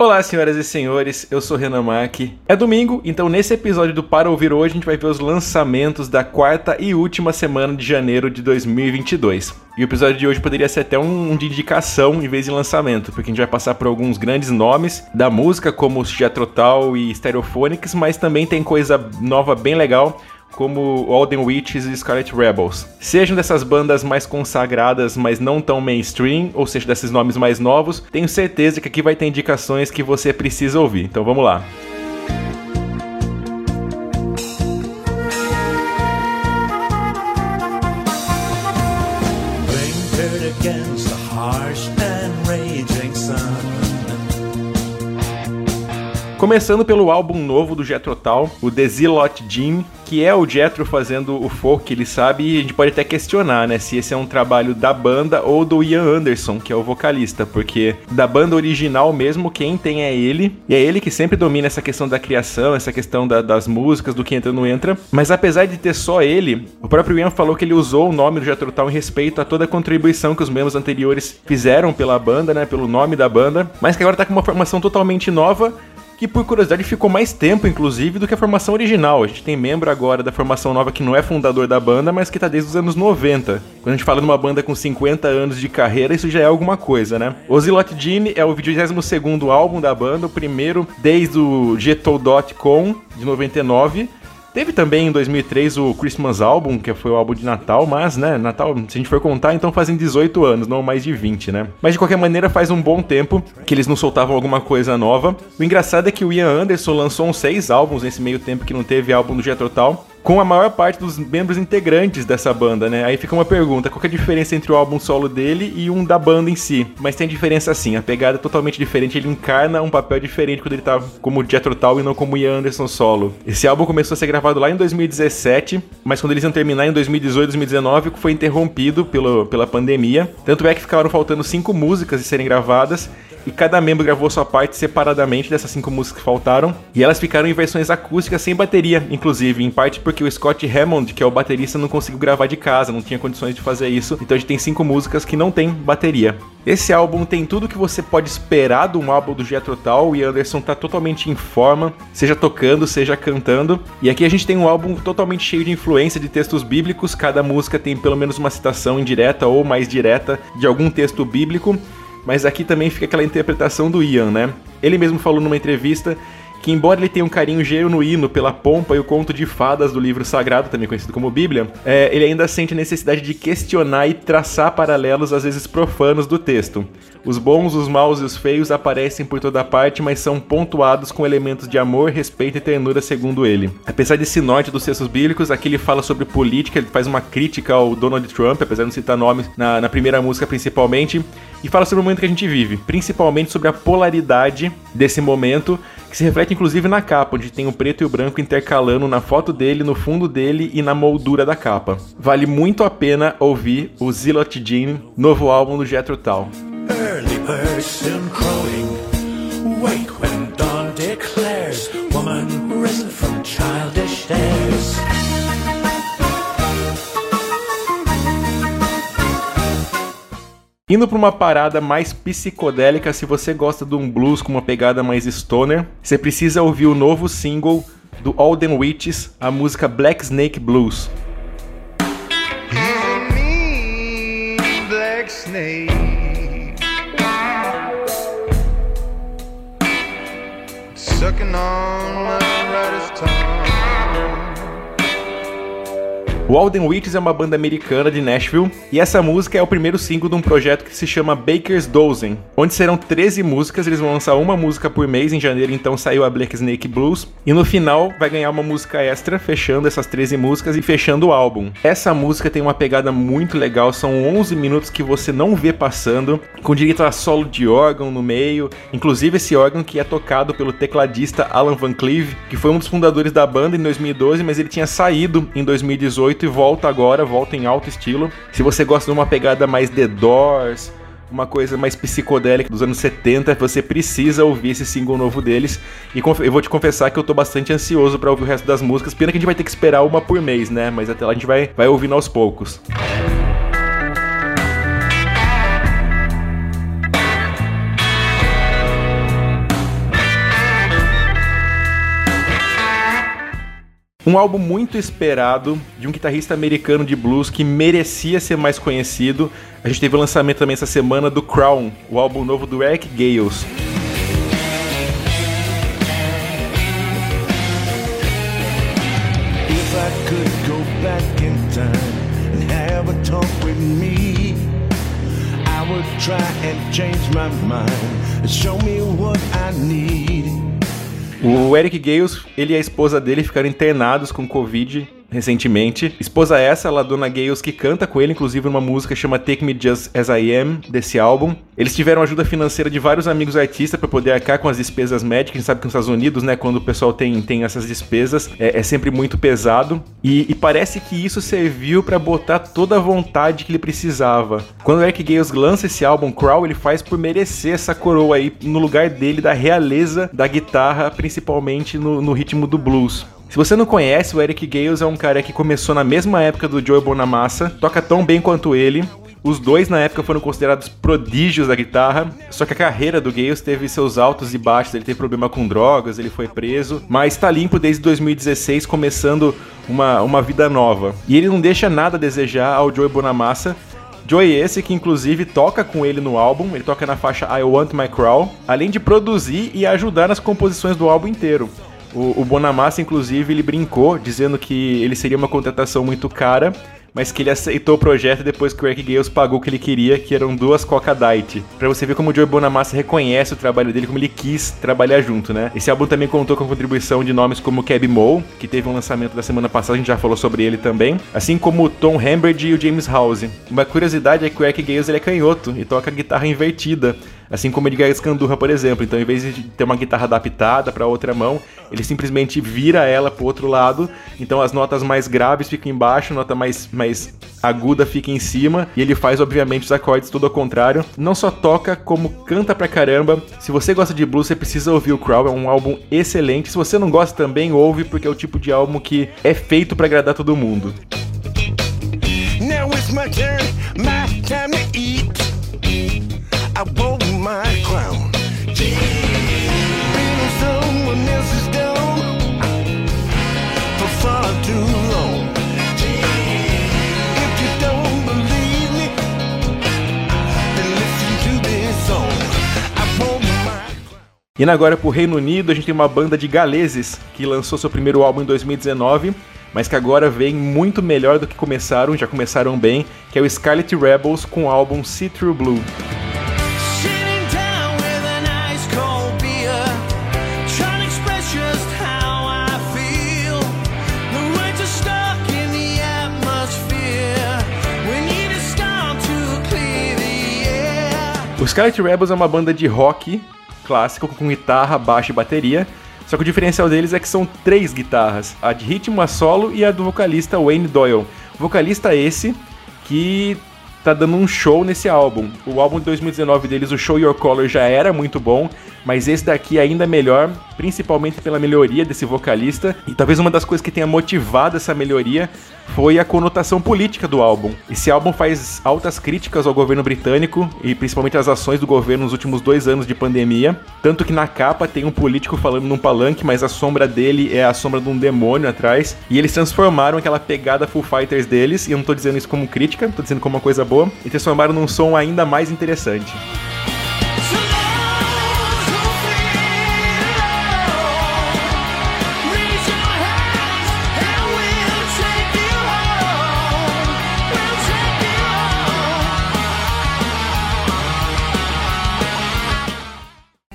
Olá, senhoras e senhores, eu sou Renan Mack. É domingo, então nesse episódio do Para Ouvir Hoje a gente vai ver os lançamentos da quarta e última semana de janeiro de 2022. E o episódio de hoje poderia ser até um de indicação em vez de lançamento, porque a gente vai passar por alguns grandes nomes da música, como Jethro e Stereophonics, mas também tem coisa nova bem legal como Alden Witches e Scarlet Rebels. Sejam dessas bandas mais consagradas, mas não tão mainstream, ou seja, desses nomes mais novos, tenho certeza que aqui vai ter indicações que você precisa ouvir. Então vamos lá. Começando pelo álbum novo do Jethro Tull, o The Zilot Jim, que é o Jethro fazendo o folk ele sabe, e a gente pode até questionar, né, se esse é um trabalho da banda ou do Ian Anderson, que é o vocalista, porque da banda original mesmo, quem tem é ele, e é ele que sempre domina essa questão da criação, essa questão da, das músicas, do que entra ou não entra, mas apesar de ter só ele, o próprio Ian falou que ele usou o nome do Jethro Tull em respeito a toda a contribuição que os membros anteriores fizeram pela banda, né, pelo nome da banda, mas que agora tá com uma formação totalmente nova, que por curiosidade ficou mais tempo, inclusive, do que a formação original. A gente tem membro agora da formação nova que não é fundador da banda, mas que tá desde os anos 90. Quando a gente fala de uma banda com 50 anos de carreira, isso já é alguma coisa, né? O Zilot Gene é o 22º álbum da banda, o primeiro desde o Getou.com, de 99, Teve também em 2003 o Christmas Album, que foi o álbum de Natal, mas, né, Natal, se a gente for contar, então fazem 18 anos, não mais de 20, né? Mas de qualquer maneira, faz um bom tempo que eles não soltavam alguma coisa nova. O engraçado é que o Ian Anderson lançou uns seis álbuns nesse meio tempo que não teve álbum do Jethro Tull com a maior parte dos membros integrantes dessa banda, né? Aí fica uma pergunta: qual é a diferença entre o álbum solo dele e um da banda em si? Mas tem diferença sim, a pegada é totalmente diferente, ele encarna um papel diferente quando ele tá como Jethro Tull e não como Ian Anderson solo. Esse álbum começou a ser gravado lá em 2017, mas quando eles iam terminar em 2018, 2019, foi interrompido pelo, pela pandemia. Tanto é que ficaram faltando cinco músicas de serem gravadas e cada membro gravou sua parte separadamente dessas cinco músicas que faltaram, e elas ficaram em versões acústicas sem bateria, inclusive, em parte porque o Scott Hammond, que é o baterista, não conseguiu gravar de casa, não tinha condições de fazer isso, então a gente tem cinco músicas que não tem bateria. Esse álbum tem tudo que você pode esperar de um álbum do Jethro Tull e Anderson tá totalmente em forma, seja tocando, seja cantando. E aqui a gente tem um álbum totalmente cheio de influência de textos bíblicos, cada música tem pelo menos uma citação indireta ou mais direta de algum texto bíblico mas aqui também fica aquela interpretação do Ian, né? Ele mesmo falou numa entrevista que embora ele tenha um carinho genuíno pela pompa e o conto de fadas do livro sagrado, também conhecido como Bíblia, é, ele ainda sente a necessidade de questionar e traçar paralelos, às vezes profanos, do texto. Os bons, os maus e os feios aparecem por toda parte, mas são pontuados com elementos de amor, respeito e ternura, segundo ele. Apesar desse norte dos textos bíblicos, aqui ele fala sobre política, ele faz uma crítica ao Donald Trump, apesar de não citar nomes na, na primeira música principalmente, e fala sobre o momento que a gente vive, principalmente sobre a polaridade desse momento, que se reflete inclusive na capa, onde tem o preto e o branco intercalando na foto dele, no fundo dele e na moldura da capa. Vale muito a pena ouvir o Zilot Jean, novo álbum do Jethro Tull. Early crowing, wake when dawn declares, woman risen from childish days. Indo para uma parada mais psicodélica, se você gosta de um blues com uma pegada mais stoner, você precisa ouvir o novo single do Alden Witches, a música Black Snake Blues. Black Snake. Sucking on my O Alden Witches é uma banda americana de Nashville e essa música é o primeiro single de um projeto que se chama Baker's Dozen, onde serão 13 músicas, eles vão lançar uma música por mês, em janeiro então saiu a Black Snake Blues, e no final vai ganhar uma música extra, fechando essas 13 músicas e fechando o álbum. Essa música tem uma pegada muito legal, são 11 minutos que você não vê passando, com direito a solo de órgão no meio, inclusive esse órgão que é tocado pelo tecladista Alan Van Cleve, que foi um dos fundadores da banda em 2012, mas ele tinha saído em 2018 e volta agora, volta em alto estilo. Se você gosta de uma pegada mais The Doors, uma coisa mais psicodélica dos anos 70, você precisa ouvir esse single novo deles. E eu vou te confessar que eu tô bastante ansioso para ouvir o resto das músicas. Pena que a gente vai ter que esperar uma por mês, né? Mas até lá a gente vai, vai ouvindo aos poucos. Um álbum muito esperado de um guitarrista americano de blues que merecia ser mais conhecido. A gente teve o lançamento também essa semana do Crown, o álbum novo do Eric Gales. try and change my mind. Show me what I need. O Eric Gales, ele e a esposa dele ficaram internados com Covid recentemente. Esposa essa, a Dona Gales, que canta com ele, inclusive numa música chama Take Me Just As I Am, desse álbum. Eles tiveram ajuda financeira de vários amigos artistas para poder arcar com as despesas médicas. A gente sabe que nos Estados Unidos, né, quando o pessoal tem, tem essas despesas, é, é sempre muito pesado. E, e parece que isso serviu para botar toda a vontade que ele precisava. Quando o Eric Gales lança esse álbum, Crawl, ele faz por merecer essa coroa aí no lugar dele, da realeza da guitarra, principalmente no, no ritmo do blues. Se você não conhece, o Eric Gales é um cara que começou na mesma época do Joe Bonamassa, toca tão bem quanto ele. Os dois na época foram considerados prodígios da guitarra, só que a carreira do Gales teve seus altos e baixos, ele teve problema com drogas, ele foi preso, mas tá limpo desde 2016, começando uma, uma vida nova. E ele não deixa nada a desejar ao Joe Bonamassa, Joey esse que inclusive toca com ele no álbum, ele toca na faixa I Want My Crawl, além de produzir e ajudar nas composições do álbum inteiro. O, o Bonamassa, inclusive, ele brincou, dizendo que ele seria uma contratação muito cara, mas que ele aceitou o projeto depois que o Eric Gales pagou o que ele queria, que eram duas Coca Diet. Pra você ver como o Joey Bonamassa reconhece o trabalho dele, como ele quis trabalhar junto, né? Esse álbum também contou com a contribuição de nomes como Keb Moe, que teve um lançamento da semana passada, a gente já falou sobre ele também, assim como o Tom Hamberd e o James House. Uma curiosidade é que o Eric Gales ele é canhoto e toca guitarra invertida. Assim como Edgar Escandurra, por exemplo. Então, em vez de ter uma guitarra adaptada para outra mão, ele simplesmente vira ela para o outro lado. Então, as notas mais graves ficam embaixo, a nota mais, mais aguda fica em cima. E ele faz, obviamente, os acordes tudo ao contrário. Não só toca, como canta pra caramba. Se você gosta de blues, você precisa ouvir o Crow. É um álbum excelente. Se você não gosta também, ouve, porque é o tipo de álbum que é feito para agradar todo mundo. Now it's my turn, my time to eat. I won't my crown. Been someone else's for far too long. If you don't believe me, then listen to this song. Indo agora pro Reino Unido, a gente tem uma banda de galeses que lançou seu primeiro álbum em 2019 mas que agora vem muito melhor do que começaram, já começaram bem, que é o Scarlet Rebels com o álbum See Through Blue. Scarlet Rebels é uma banda de rock clássico com guitarra, baixo e bateria. Só que o diferencial deles é que são três guitarras: a de ritmo, a solo e a do vocalista Wayne Doyle. Vocalista esse que tá dando um show nesse álbum. O álbum de 2019 deles, o Show Your Color, já era muito bom, mas esse daqui ainda é melhor, principalmente pela melhoria desse vocalista. E talvez uma das coisas que tenha motivado essa melhoria foi a conotação política do álbum. Esse álbum faz altas críticas ao governo britânico e principalmente às ações do governo nos últimos dois anos de pandemia. Tanto que na capa tem um político falando num palanque, mas a sombra dele é a sombra de um demônio atrás. E eles transformaram aquela pegada Full Fighters deles, e eu não tô dizendo isso como crítica, tô dizendo como uma coisa boa, e transformaram num som ainda mais interessante.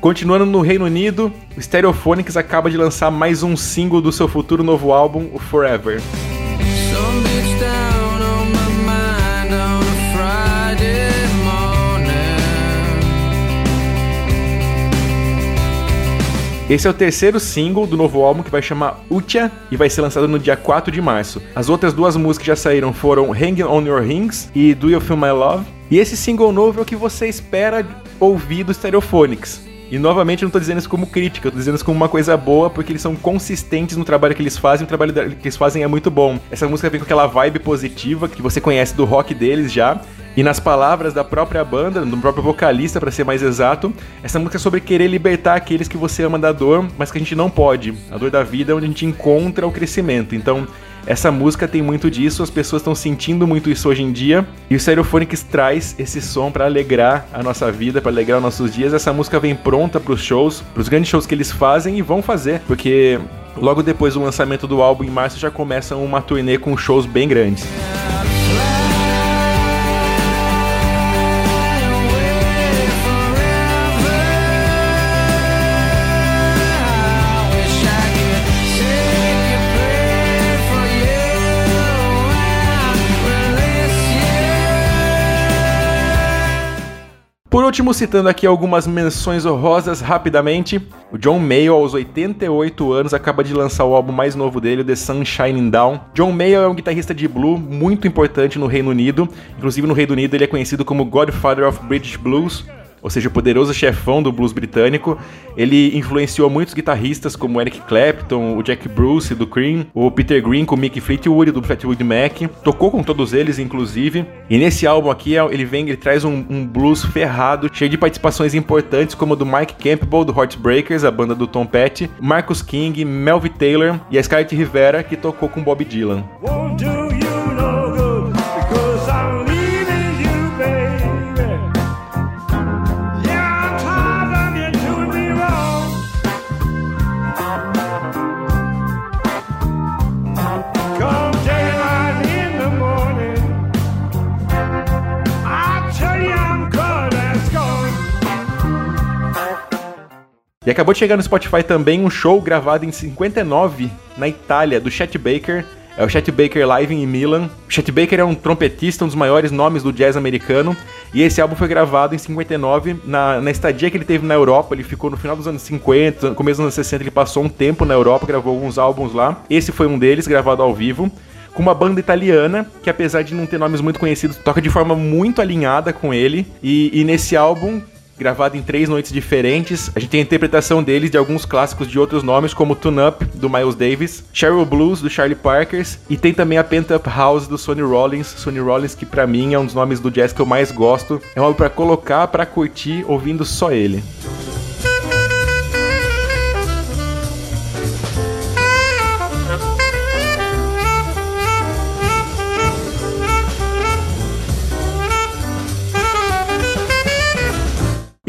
Continuando no Reino Unido, Stereophonics acaba de lançar mais um single do seu futuro novo álbum, o Forever. Esse é o terceiro single do novo álbum que vai chamar Ucha e vai ser lançado no dia 4 de março. As outras duas músicas que já saíram foram Hanging on Your Rings e Do You Feel My Love. E esse single novo é o que você espera ouvir do Stereophonics. E novamente eu não tô dizendo isso como crítica, eu tô dizendo isso como uma coisa boa, porque eles são consistentes no trabalho que eles fazem, o trabalho que eles fazem é muito bom. Essa música vem com aquela vibe positiva que você conhece do rock deles já. E nas palavras da própria banda, do próprio vocalista, para ser mais exato, essa música é sobre querer libertar aqueles que você ama da dor, mas que a gente não pode. A dor da vida é onde a gente encontra o crescimento. Então, essa música tem muito disso, as pessoas estão sentindo muito isso hoje em dia, e o Stereophonics traz esse som para alegrar a nossa vida, para alegrar os nossos dias. Essa música vem pronta para os shows, para os grandes shows que eles fazem e vão fazer, porque logo depois do lançamento do álbum em março já começam uma turnê com shows bem grandes. Último, citando aqui algumas menções honrosas rapidamente, o John Mayo, aos 88 anos, acaba de lançar o álbum mais novo dele, The Sun Shining Down. John Mayo é um guitarrista de blues muito importante no Reino Unido, inclusive no Reino Unido ele é conhecido como Godfather of British Blues, ou seja, o poderoso chefão do blues britânico. Ele influenciou muitos guitarristas como Eric Clapton, o Jack Bruce do Cream, o Peter Green com o Mick Fleetwood do Fleetwood Mac. Tocou com todos eles, inclusive. E nesse álbum aqui, ele vem, ele traz um, um blues ferrado, cheio de participações importantes como a do Mike Campbell do Heartbreakers, a banda do Tom Petty, Marcus King, Melvin Taylor e a Scarlett Rivera que tocou com Bob Dylan. Acabou de chegar no Spotify também um show gravado em 59 na Itália do Chet Baker. É o Chet Baker Live em Milan. O Chet Baker é um trompetista, um dos maiores nomes do jazz americano. E esse álbum foi gravado em 59, na, na estadia que ele teve na Europa. Ele ficou no final dos anos 50, começo dos anos 60, ele passou um tempo na Europa, gravou alguns álbuns lá. Esse foi um deles, gravado ao vivo com uma banda italiana que, apesar de não ter nomes muito conhecidos, toca de forma muito alinhada com ele. E, e nesse álbum gravado em três noites diferentes. A gente tem a interpretação deles de alguns clássicos de outros nomes, como Tune Up, do Miles Davis, Cheryl Blues, do Charlie Parkers, e tem também a Pent Up House, do Sonny Rollins. Sonny Rollins, que para mim é um dos nomes do jazz que eu mais gosto. É um álbum pra colocar, para curtir, ouvindo só ele.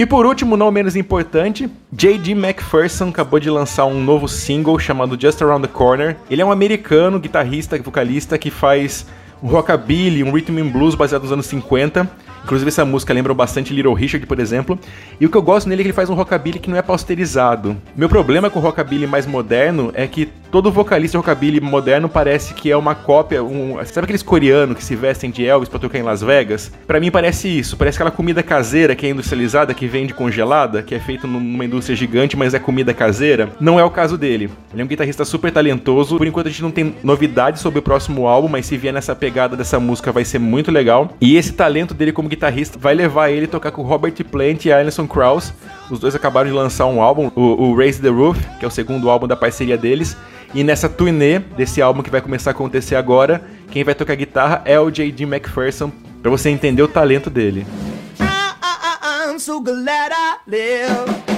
E por último, não menos importante, J.D. McPherson acabou de lançar um novo single chamado Just Around the Corner. Ele é um americano, guitarrista, vocalista que faz um rockabilly, um rhythm and blues baseado nos anos 50. Inclusive essa música lembra bastante Little Richard, por exemplo. E o que eu gosto nele é que ele faz um rockabilly que não é pausterizado. Meu problema com o rockabilly mais moderno é que todo vocalista rockabilly moderno parece que é uma cópia, um, sabe aqueles coreanos que se vestem de Elvis para tocar em Las Vegas? Para mim parece isso, parece aquela comida caseira que é industrializada, que vende congelada, que é feita numa indústria gigante, mas é comida caseira. Não é o caso dele. Ele é um guitarrista super talentoso. Por enquanto a gente não tem novidades sobre o próximo álbum, mas se vier nessa pegada dessa música vai ser muito legal. E esse talento dele como guitarrista vai levar ele a tocar com Robert Plant e Alison Krauss. Os dois acabaram de lançar um álbum, o, o Raise the Roof, que é o segundo álbum da parceria deles. E nessa turnê desse álbum que vai começar a acontecer agora, quem vai tocar guitarra é o J.D. McPherson, para você entender o talento dele. I'm so glad I live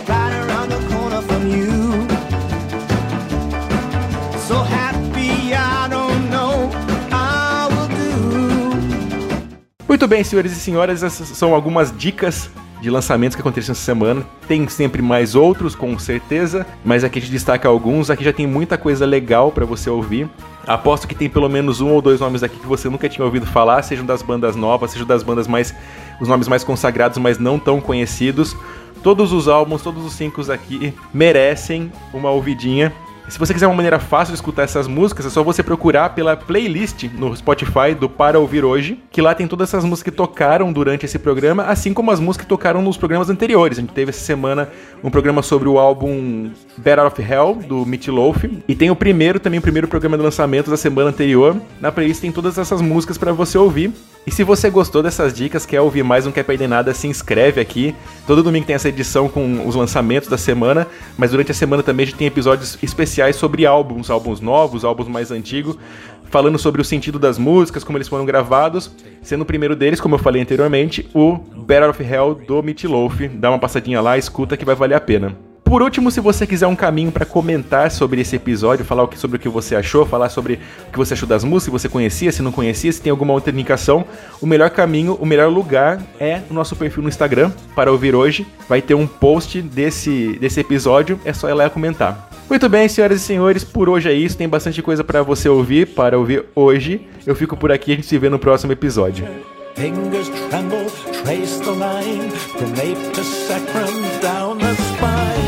Muito bem, senhores e senhoras, essas são algumas dicas de lançamentos que aconteceram essa semana. Tem sempre mais outros, com certeza, mas aqui a gente destaca alguns. Aqui já tem muita coisa legal para você ouvir. Aposto que tem pelo menos um ou dois nomes aqui que você nunca tinha ouvido falar, sejam das bandas novas, sejam das bandas mais. os nomes mais consagrados, mas não tão conhecidos. Todos os álbuns, todos os cinco aqui merecem uma ouvidinha. Se você quiser uma maneira fácil de escutar essas músicas, é só você procurar pela playlist no Spotify do Para Ouvir Hoje, que lá tem todas essas músicas que tocaram durante esse programa, assim como as músicas que tocaram nos programas anteriores. A gente teve essa semana um programa sobre o álbum Better of Hell, do Meat Loaf, e tem o primeiro, também o primeiro programa de lançamento da semana anterior. Na playlist tem todas essas músicas para você ouvir. E se você gostou dessas dicas, quer ouvir mais, não quer perder nada, se inscreve aqui. Todo domingo tem essa edição com os lançamentos da semana, mas durante a semana também a gente tem episódios especiais sobre álbuns, álbuns novos, álbuns mais antigos, falando sobre o sentido das músicas, como eles foram gravados, sendo o primeiro deles, como eu falei anteriormente, o Battle of Hell do Meatloaf. Dá uma passadinha lá, escuta que vai valer a pena. Por último, se você quiser um caminho para comentar sobre esse episódio, falar sobre o que você achou, falar sobre o que você achou das músicas, se você conhecia, se não conhecia, se tem alguma outra indicação, o melhor caminho, o melhor lugar é o nosso perfil no Instagram para ouvir hoje. Vai ter um post desse, desse episódio, é só ir lá comentar. Muito bem, senhoras e senhores, por hoje é isso. Tem bastante coisa para você ouvir, para ouvir hoje. Eu fico por aqui, a gente se vê no próximo episódio. Fingers tremble, trace the line from ape to sacrum down the spine.